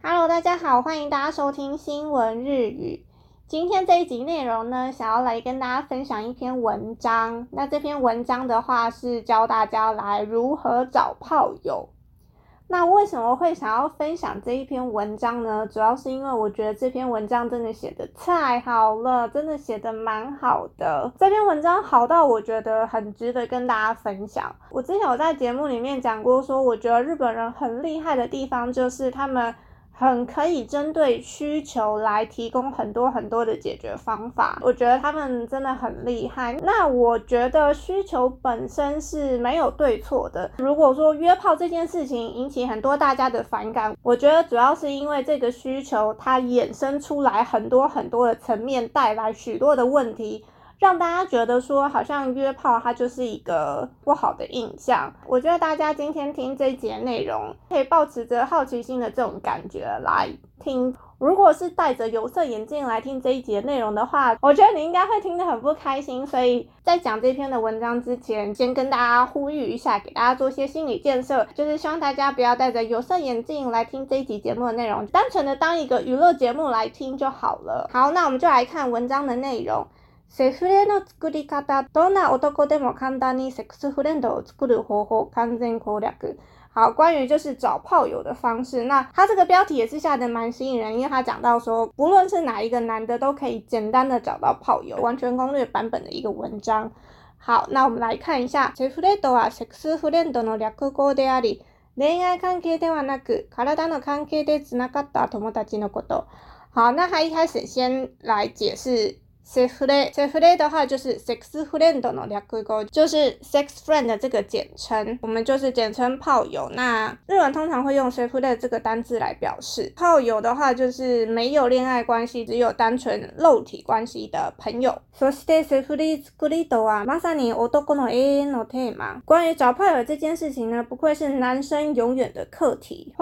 Hello，大家好，欢迎大家收听新闻日语。今天这一集内容呢，想要来跟大家分享一篇文章。那这篇文章的话，是教大家来如何找炮友。那为什么会想要分享这一篇文章呢？主要是因为我觉得这篇文章真的写的太好了，真的写的蛮好的。这篇文章好到我觉得很值得跟大家分享。我之前有在节目里面讲过，说我觉得日本人很厉害的地方，就是他们。很可以针对需求来提供很多很多的解决方法，我觉得他们真的很厉害。那我觉得需求本身是没有对错的。如果说约炮这件事情引起很多大家的反感，我觉得主要是因为这个需求它衍生出来很多很多的层面，带来许多的问题。让大家觉得说，好像约炮它就是一个不好的印象。我觉得大家今天听这一节内容，可以保持着好奇心的这种感觉来听。如果是戴着有色眼镜来听这一节内容的话，我觉得你应该会听得很不开心。所以，在讲这篇的文章之前，先跟大家呼吁一下，给大家做些心理建设，就是希望大家不要戴着有色眼镜来听这一集节目的内容，单纯的当一个娱乐节目来听就好了。好，那我们就来看文章的内容。セフレの作り方、どんな男でも簡単にセックスフレンドを作る方法完全攻略。好，关于就是找炮友的方式，那他这个标题也是下的蛮吸引人，因为他讲到说，不论是哪一个男的，都可以简单的找到炮友，完全攻略版本的一个文章。好，那我们来看一下，セフレとはセックスフレンドの略語であり、恋愛関係ではなく体の関係でつながった友達のこと。好，那他一开始先来解释。sex friend s e e 的话就是 sex friend 的两就是 sex friend 的这个简称，我们就是简称炮友。那日文通常会用 sex f r i e 这个单字来表示炮友的话，就是没有恋爱关系，只有单纯肉体关系的朋友。そして sex friend 作りとはまさに男の永遠のテーマ。关于找炮友这件事情呢，不愧是男生永远的课题。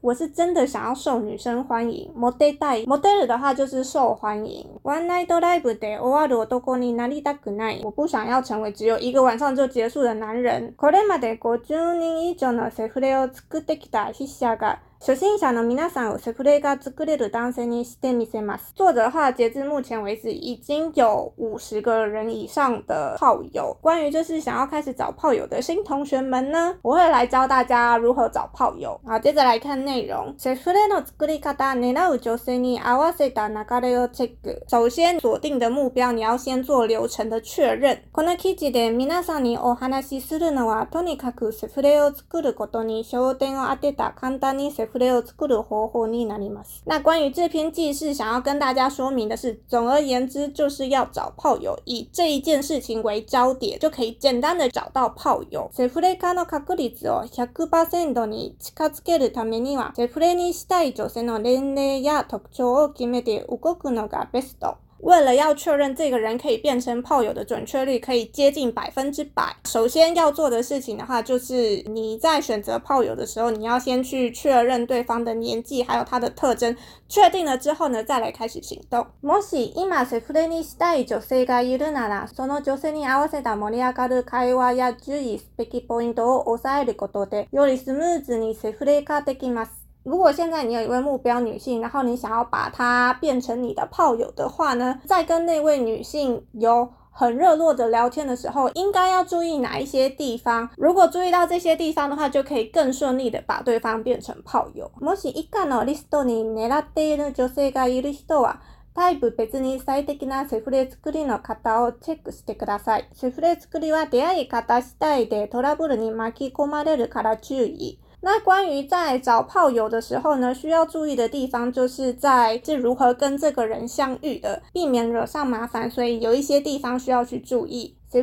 我是真的想要受女生欢迎。モテたい，モテる的话就是受。受欢迎。One Night Live で終わる男になりたくない。我不想要成为只有一个晚上就结束的男人。これまで50人以上のセフレを作ってきた筆者が初心者の皆さんをセフレが作れる男性にしてみせます。作者は、截至目前为止，已经有50个人以上的炮友。关于就是想要开始找炮友的新同学们呢，我会来教大家如何找炮友。好，接着来看内容。セフレの作り方、狙う女性に合わせた流れをチェック。首先锁定的目標、你要先做流程的确认。この記事で皆さんにお話しするのは、とにかくセフレを作ることに焦点を当てた簡単にセフレフレを作る方法になります。那关于这篇记事，想要跟大家说明的是，总而言之就是要找炮友，以这一件事情为焦点，就可以简单的找到炮友。セフレ化の確率を100%に近づけるためには、セフレにしたい女性の年齢や特徴を決めて動くのがベスト。为了要确认这个人可以变成炮友的准确率可以接近百分之百，首先要做的事情的话就是你在选择炮友的时候，你要先去确认对方的年纪还有他的特征，确定了之后呢，再来开始行动。もし今セフレにしたい女性がいるなら、その女性に合わせた盛り上がる会話や注意すべきポイントを抑えることでよりスムーズにセフレ化できます。如果现在你有一位目标女性，然后你想要把她变成你的炮友的话呢，在跟那位女性有很热络的聊天的时候，应该要注意哪一些地方？如果注意到这些地方的话，就可以更顺利的把对方变成炮友。もし一旦のリストに狙っている女性がいる人は、タイプ別に最適なセフレ作りの方をチェックしてください。セフレ作りは出会い方次第でトラブルに巻き込まれるから注意。那关于在找炮友的时候呢，需要注意的地方，就是在是如何跟这个人相遇的，避免惹上麻烦，所以有一些地方需要去注意。在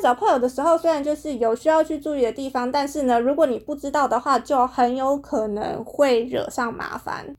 找炮友的时候，虽然就是有需要去注意的地方，但是呢，如果你不知道的话，就很有可能会惹上麻烦。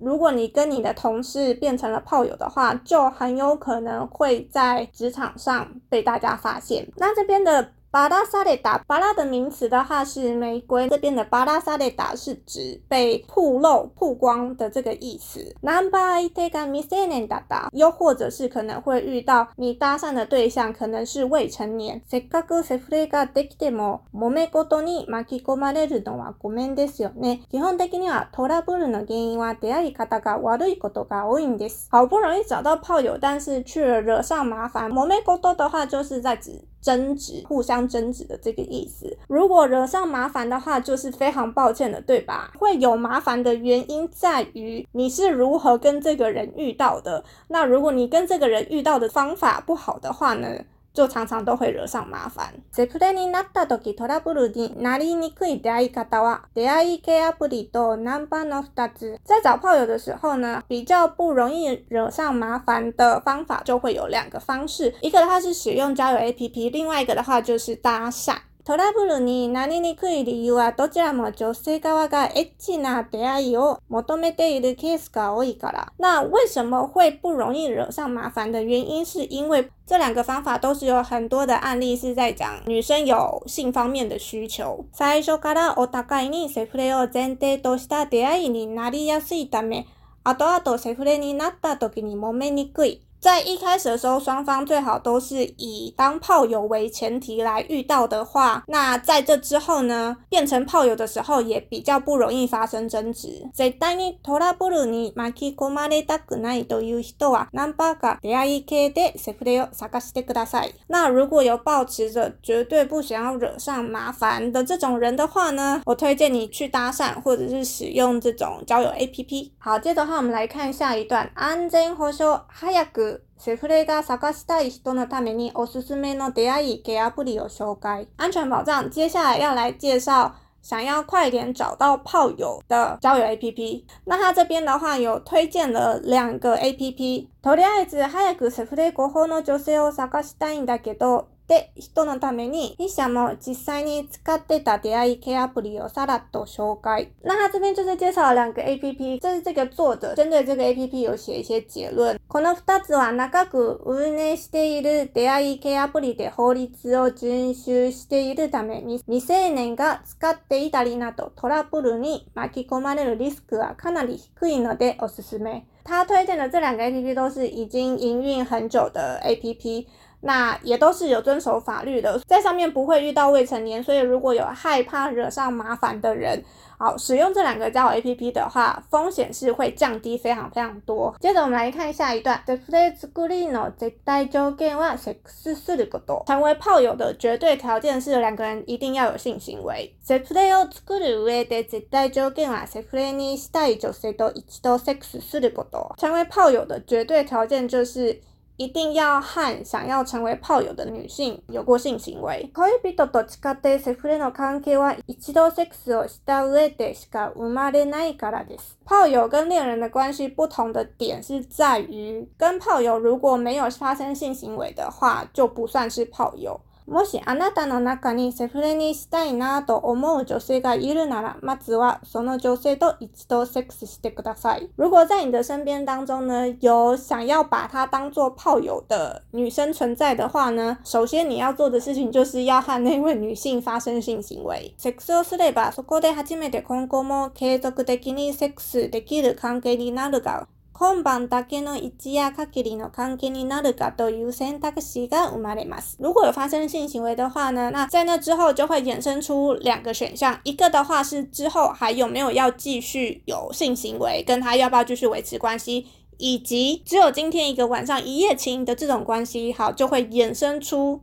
如果你跟你的同事变成了炮友的话，就很有可能会在职场上被大家发现。那这边的。バラサレダ，バラ的名词的话是玫瑰，这边的バラサレダ是指被曝露、曝光的这个意思。男 by てが未成年だだ，又或者是可能会遇到你搭讪的对象可能是未成年。せっかくせふれができたも、もめことに巻き込まれるのはごめんですよね。基本的にはトラブルの原因は出会い方が悪いことが多いんです。好不容易找到炮友，但是却惹上麻烦。もめこと的话就是在指。争执，互相争执的这个意思。如果惹上麻烦的话，就是非常抱歉的，对吧？会有麻烦的原因在于你是如何跟这个人遇到的。那如果你跟这个人遇到的方法不好的话呢？就常常都会惹上麻烦。セフレになったとトラブルになりにくい出会い方は出会い系アプリとナンパの2つ。在找炮友的时候呢，比较不容易惹上麻烦的方法就会有两个方式，一个的话是使用交友 APP，另外一个的话就是搭讪。トラブルになりにくい理由はどちらも女性側がエッチな出会いを求めているケースが多いから。那为什么会不容易惹上麻烦的原因是因为这两个方法都是有很多的案例是在讲女生有性方面的需求。最初からお互いにセフレを前提とした出会いになりやすいため、後々セフレになった時に揉めにくい。在一开始的时候，双方最好都是以当炮友为前提来遇到的话，那在这之后呢，变成炮友的时候也比较不容易发生争执。那如果有抱持着绝对不想要惹上麻烦的这种人的话呢，我推荐你去搭讪或者是使用这种交友 APP。好，接着的话，我们来看下一段。セフレが探したい人のためにおすすめの出会い系アプリを紹介。安全保障，接下来要来介绍想要快点找到炮友的交友 APP。那他这边的话有推荐了两个 APP。とりあえず早くセフレ5法の女性を探したいんだけど。って人のために、筆者も実際に使ってた出会い系アプリをさらっと紹介。那他这边就是介绍两个 APP，这是这个作者针对这个 APP 有写一些结論。この二つは長く運営している出会い系アプリで法律を遵守しているために、未成年が使っていたりなどトラブルに巻き込まれるリスクはかなり低いのでおすすめ。他推荐的这两个 APP 都是已经营运很久的 APP。那也都是有遵守法律的，在上面不会遇到未成年，所以如果有害怕惹上麻烦的人，好使用这两个交友 APP 的话，风险是会降低非常非常多。接着我们来看下一段，成为炮友的绝对条件是两个人一定要有性行为。成为炮友的绝对条件是两个人一定要有性行为。成为炮友的绝对条件就是。一定要和想要成为炮友的女性有过性行为。炮友跟恋人的关系不同的点是在于，跟炮友如果没有发生性行为的话，就不算是炮友。もしあなたの中にセフレにしたいなぁと思う女性がいるなら、まずはその女性と一度セックスしてください。如果在你的身边当中呢，有想要把她当作炮友的女生存在的话呢，首先你要做的事情就是要和那位女性发生性行为。セックスをすれば、そこで初めて今後も継続的にセックスできる関係になるが、今晩だけの一夜限りの関係になるかという選択肢が生まれます。如果有发生性行为的话呢，那在那之后就会衍生出两个选项，一个的话是之后还有没有要继续有性行为，跟他要不要继续维持关系，以及只有今天一个晚上一夜情的这种关系，好就会衍生出。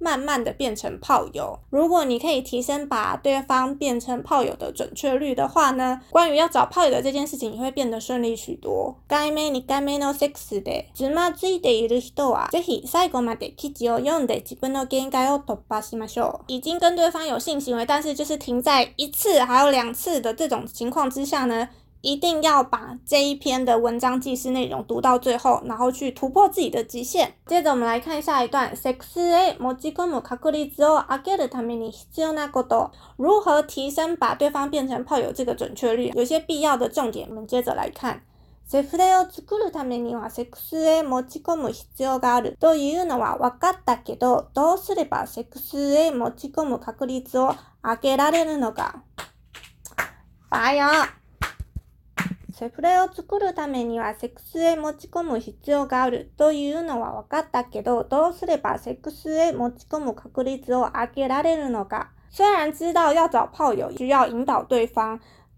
慢慢的变成炮友。如果你可以提升把对方变成炮友的准确率的话呢，关于要找炮友的这件事情，你会变得顺利许多。已经跟对方有性行为，但是就是停在一次还有两次的这种情况之下呢。一定要把这一篇的文章记事内容读到最后，然后去突破自己的极限。接着我们来看下一段。持ち込む確率を上げるために必要なこと。如何提升把对方变成炮友这个准确率？有些必要的重点，我们接着来看。セフレを作るためにはセックスへ持ち込む必要があるというのは分かったけど、どうすればセックスへ持ち込む確率を上げられるのか。バイオセフレを作るためにはセックスへ持ち込む必要があるというのは分かったけど、どうすればセックスへ持ち込む確率を上げられるのか。虽然知道要找炮友需要引导对方，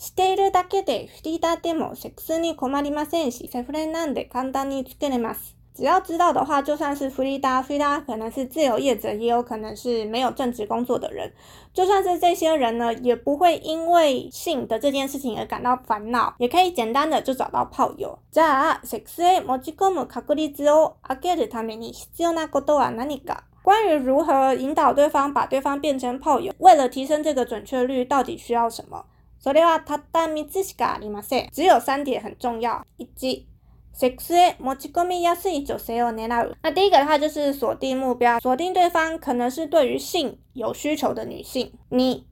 しているだけでフリータでもセックスに困りませんしセフレなんで簡単に作れます。実はただのパートさんすフリフリーー可能是自由业者，也有可能是没有正职工作的人。就算是这些人呢，也不会因为性的这件事情而感到烦恼，也可以简单的就找到炮友。じゃあセックスへ持ち込む確率を上げるために必要なことは何か？关于如何引导对方把对方变成炮友，为了提升这个准确率，到底需要什么？それはたった3つしかありません。只有3点很重要。1、セックスへ持ち込みやすい女性を狙う。那第一个的话就是锁定目标，锁定对方可能是对于性有需求的女性。2、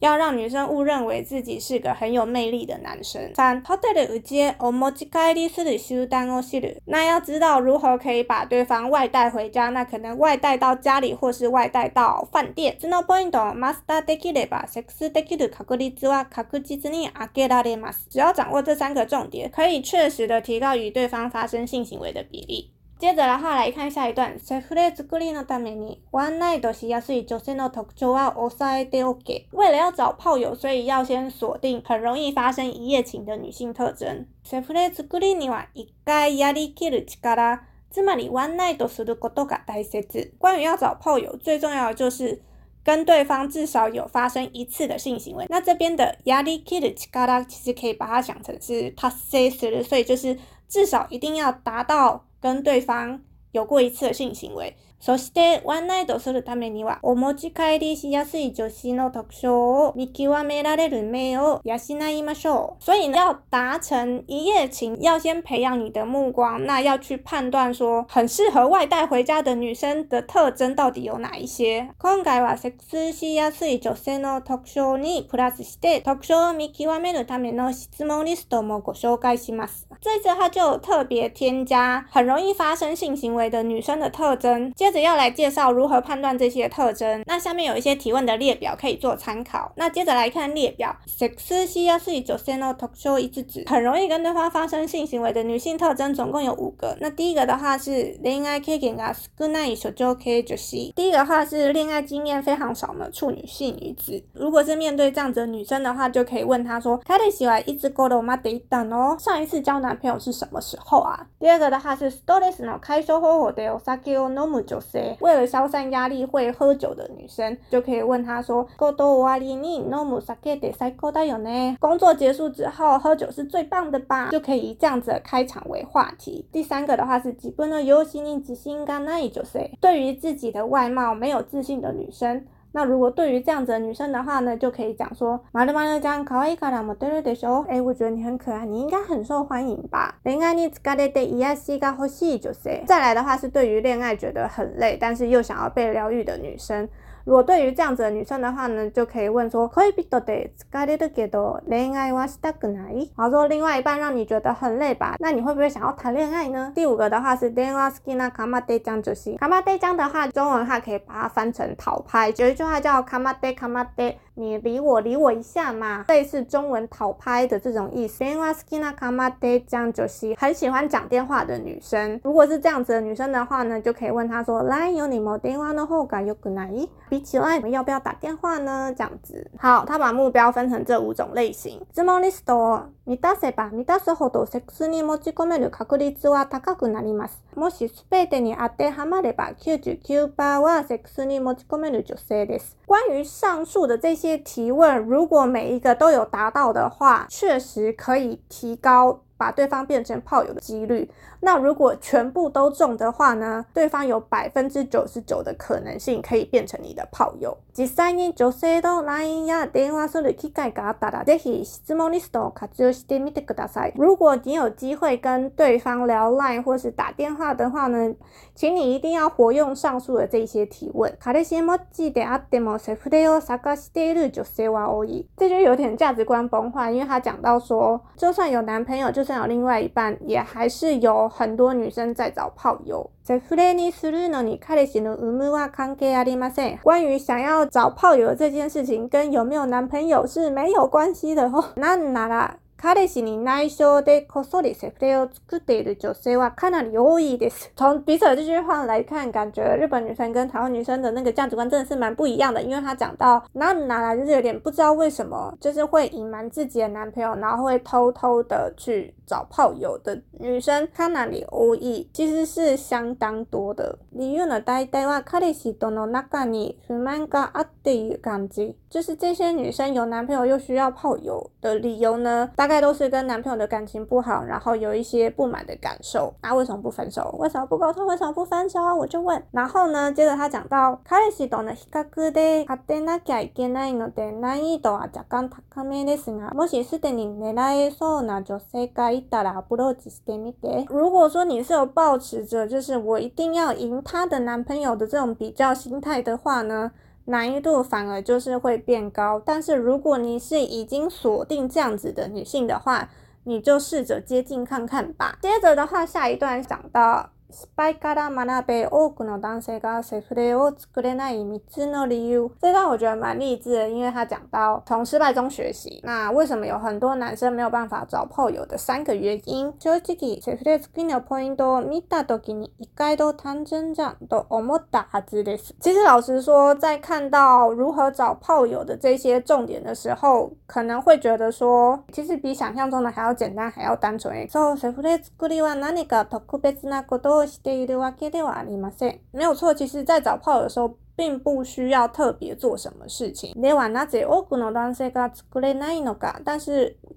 要让女生误认为自己是个很有魅力的男生。三、ホテルで会う目的がいいする手段を知る。那要知道如何可以把对方外带回家，那可能外带到家里或是外带到饭店。そのポイントをマスターできれば、セックスできる確率は確実に上げられます。只要掌握这三个重点，可以确实的提高与对方发生性行为的比例。接着的话来看下一段，セフレ作りのためにワンナイトしやすい女性の特徴は抑えておけ。为了要找炮友，所以要先锁定很容易发生一夜情的女性特征。セフレ作りには一回やり切る力つまりワンナイトすることが大切。关于要找炮友，最重要的就是跟对方至少有发生一次的性行为。那这边的やり切る力其实可以把它想成是 p a s s 所以就是至少一定要达到。跟对方有过一次的性行为。そしてワンナイトするためにはお持ち帰りしやすい女子の特徴を見極められる目を養いましょう。所以要达成一夜情，要先培养你的目光，那要去判断说很适合外带回家的女生的特征到底有哪一些。今回はセックスしやすい女性の特徴にプラスして特徴を見極めるための質問リストもご紹介します。这次他就特别添加很容易发生性行为的女生的特征。接接着要来介绍如何判断这些特征。那下面有一些提问的列表可以做参考。那接着来看列表。很容易跟对方发生性行为的女性特征总共有五个。那第一个的话是恋爱经验少，的处女性女子。如果是面对这样子的女生的话，就可以问她说，上一次交男朋友是什么时候啊？第二个的话是开收货后的酒。为了消散压力会喝酒的女生，就可以问她说，工作结束之后喝酒是最棒的吧？就可以以这样子开场为话题。第三个的话是，自信对于自己的外貌没有自信的女生。那如果对于这样子的女生的话呢，就可以讲说，马利马利将卡哇伊卡啦莫对对对说，哎，我觉得你很可爱，你应该很受欢迎吧。零安妮斯卡的的伊亚西卡或许就是再来的话是对于恋爱觉得很累，但是又想要被疗愈的女生。如果对于这样子的女生的话呢，就可以问说可以比多对，咖哩的给多恋爱我死得不来。或说另外一半让你觉得很累吧，那你会不会想要谈恋爱呢？第五个的话是天我斯金纳卡马蒂江就是卡马蒂江的话，中文的话可以把它翻成桃拍，有一句话叫卡马蒂卡马蒂。你理我理我一下嘛，类似中文讨拍的这种意思。因为很喜欢讲电话的女生。如果是这样子的女生的话呢，就可以问她说，来、有你没电话呢？后感有可能い。比起来，我们要不要打电话呢？这样子。好，她把目标分成这五种类型。スば、セックスに持ち込めるは高くなります。もしに当てはまれば、はセックスに持ち込める性です。关于上述的这些。提问，如果每一个都有达到的话，确实可以提高把对方变成炮友的几率。那如果全部都中的话呢？对方有百分之九十九的可能性可以变成你的炮友。実際に女性と LINE や電話する機会があったら、ぜひ質問リストを活用してみてください。如果你要跟对方聊 LINE 或是打电话的话呢，请你一定要活用上述的这些提问。这就有点价值观崩坏，因为他讲到说，就算有男朋友，就算有另外一半，也还是有很多女生在找泡友。关于想要找炮友这件事情，跟有没有男朋友是没有关系的哦。彼氏に内緒でこっそりセフレを作っている女性はかなり多いです。从比萨这句话来看，感觉日本女生跟台湾女生的那个价值观真的是蛮不一样的。因为她讲到那拿来就是有点不知道为什么，就是会隐瞒自己的男朋友，然后会偷偷的去找炮友的女生，かなり多い。其实是相当多的。理由の代代は彼氏との中で、すまんがアデイ感じ。就是这些女生有男朋友又需要炮友的理由呢？大大概都是跟男朋友的感情不好，然后有一些不满的感受。那为什么不分手？为什么不沟通？为什么不分手？我就问。然后呢？接着他讲到，もしすでに狙えそうな女性がいたら、ロみて。如果说你是有抱持着，就是我一定要赢他的男朋友的这种比较心态的话呢？难易度反而就是会变高，但是如果你是已经锁定这样子的女性的话，你就试着接近看看吧。接着的话，下一段讲到。失敗から学べ多くの男性がセフレを作れない3つの理由。这段我觉得蛮励志的，因为他讲到从失败中学习。那为什么有很多男生没有办法找炮友的三个原因？実際、セフレ作りのポイントは、ミタと君、一概都単純じゃん、どうもだです。其实老实说，在看到如何找炮友的这些重点的时候，可能会觉得说，其实比想象中的还要简单，还要单纯。So、セフレ作りは何か特別なこと没有错，其实，在找炮的时候，并不需要特别做什么事情。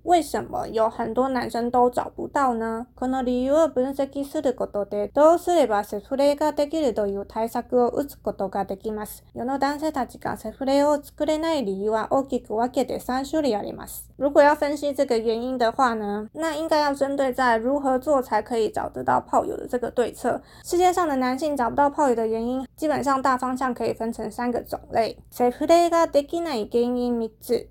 为什么有很多男生都找不到呢？可能理由を分析することで、どうすればセフレができるという対策を打つことができます。の男性たちがセフレを作れない理由は大きく分けて種類あります。如果要分析这个原因的话呢，那应该要针对在如何做才可以找得到炮友的这个对策。世界上的男性找不到炮友的原因，基本上大方向可以分成三个种类。セフレができない原因三つ。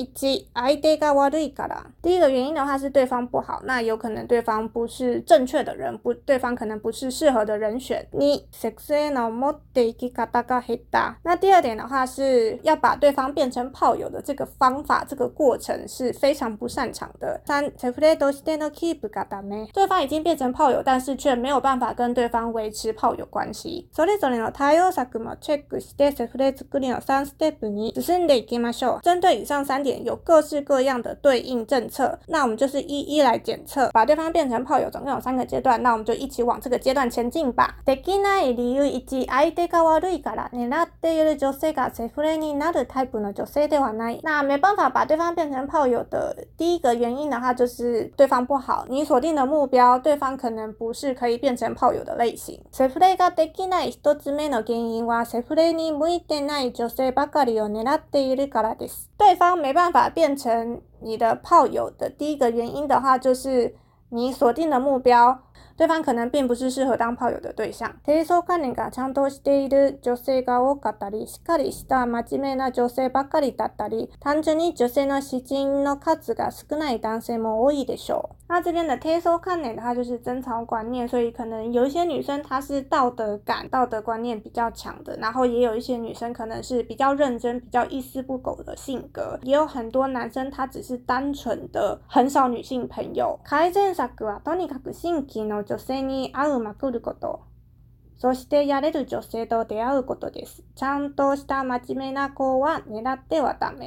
以及爱德加瓦利卡拉。第一个原因的话是对方不好，那有可能对方不是正确的人，不，对方可能不是适合的人选。你 s e x u a l motive がだかへだ。那第二点的话是要把对方变成炮友的这个方法，这个过程是非常不擅长的。三 s e c r e do sino keep がだめ。对方已经变成炮友，但是却没有办法跟对方维持炮友关系。それぞれの対応策もチェックして、s e c r りの三ステップに進んでいきましょう。本当に三三的。点有各式各样的对应政策，那我们就是一一来检测，把对方变成炮友，总共有三个阶段，那我们就一起往这个阶段前进吧。できない理由以及相手が悪いから、狙っている女性がセフレになるタイプの女性ではない。那没办法把对方变成炮友的，第一个原因的话就是对方不好，你锁定的目标对方可能不是可以变成炮友的类型。セフレができない一つ目の原因はセフレに向いてない女性ばかりを狙っているからです。对方名。没办法变成你的炮友的第一个原因的话，就是你锁定的目标。对方可能并不是适合当炮友的对象。低層関連がちゃんとしている女性が多かったり、しっかりした真面目な女性ばかりだったり、単純に女性の資金の数が少ない男性も多いでしょう。那这边的 t e s h o k a n n e 的就是贞操观念，所以可能有一些女生她是道德感、道德观念比较强的，然后也有一些女生可能是比较认真、比较一丝不苟的性格，也有很多男生他只是单纯的很少女性朋友。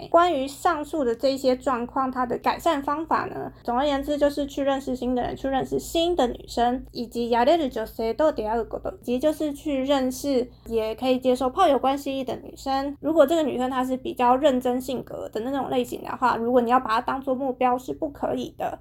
关于上述的这些状况，它的改善方法呢？总而言之，就是去认识新的人，去认识新的女生，以及要れる女性と出会うこと。以及就是去认识，也可以接受炮友关系的女生。如果这个女生她是比较认真性格的那种类型的话，如果你要把她当做目标，是不可以的。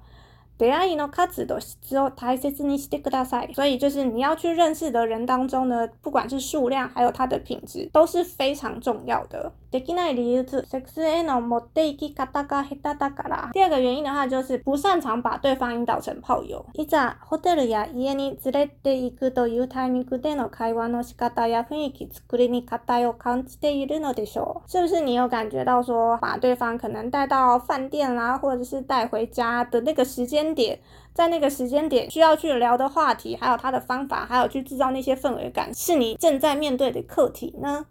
所以就是你要去认识的人当中呢，不管是数量，还有它的品质，都是非常重要的。できない理由是 s クスへの持って行き方が下手だから。第二个原因的话就是不擅长把对方引导成炮友。いざホテルや家に連れて行くというタイミングでの会話の仕方や雰囲気作りに課題を感じているのでしょう。是不是你有感觉到说把对方可能带到饭店啦，或者是带回家的那个时间点？在那个时间点需要去聊的话题，还有他的方法，还有去制造那些氛围感，是你正在面对的课题呢。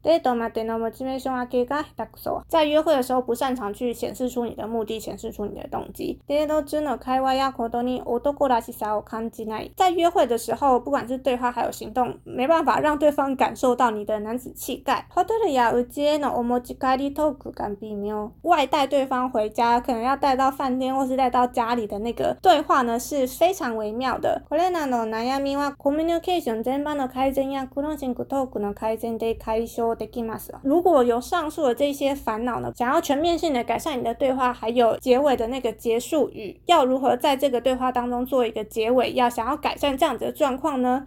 在约会的时候不擅长去显示出你的目的，显示出你的动机。在约会的时候，不管是对话还有行动，没办法让对方感受到你的男子气概。外带对方回家，可能要带到饭店或是带到家里的那个对话呢是。是非常微妙的。これらの悩みはコミュニケーション全般の改善やクロンシンクトークの改善で解消できます。如果有上述的这些烦恼呢，想要全面性的改善你的对话，还有结尾的那个结束语，要如何在这个对话当中做一个结尾？要想要改善这样子的状况呢？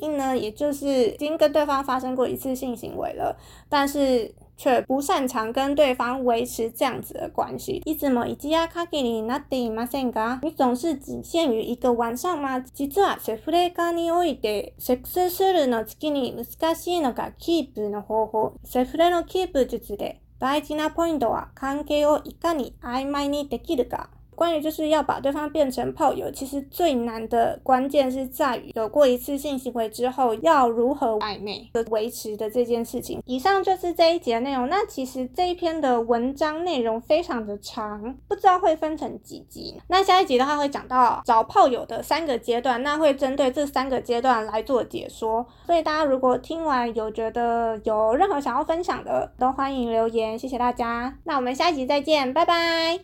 应呢，也就是已经跟对方发生过一次性行为了，但是却不擅长跟对方维持这样子的关系。いつも一夜限りになっていませんが、你总是仅限于一个晚上吗？実はセフレ化において、セックスするの次に難しいのがキープの方法。セフレのキープ術で大事なポイントは関係をいかに曖昧にできるか。关于就是要把对方变成炮友，其实最难的关键是在于有过一次性行为之后要如何暧昧的维持的这件事情。以上就是这一节的内容。那其实这一篇的文章内容非常的长，不知道会分成几集。那下一集的话会讲到找炮友的三个阶段，那会针对这三个阶段来做解说。所以大家如果听完有觉得有任何想要分享的，都欢迎留言。谢谢大家，那我们下一集再见，拜拜。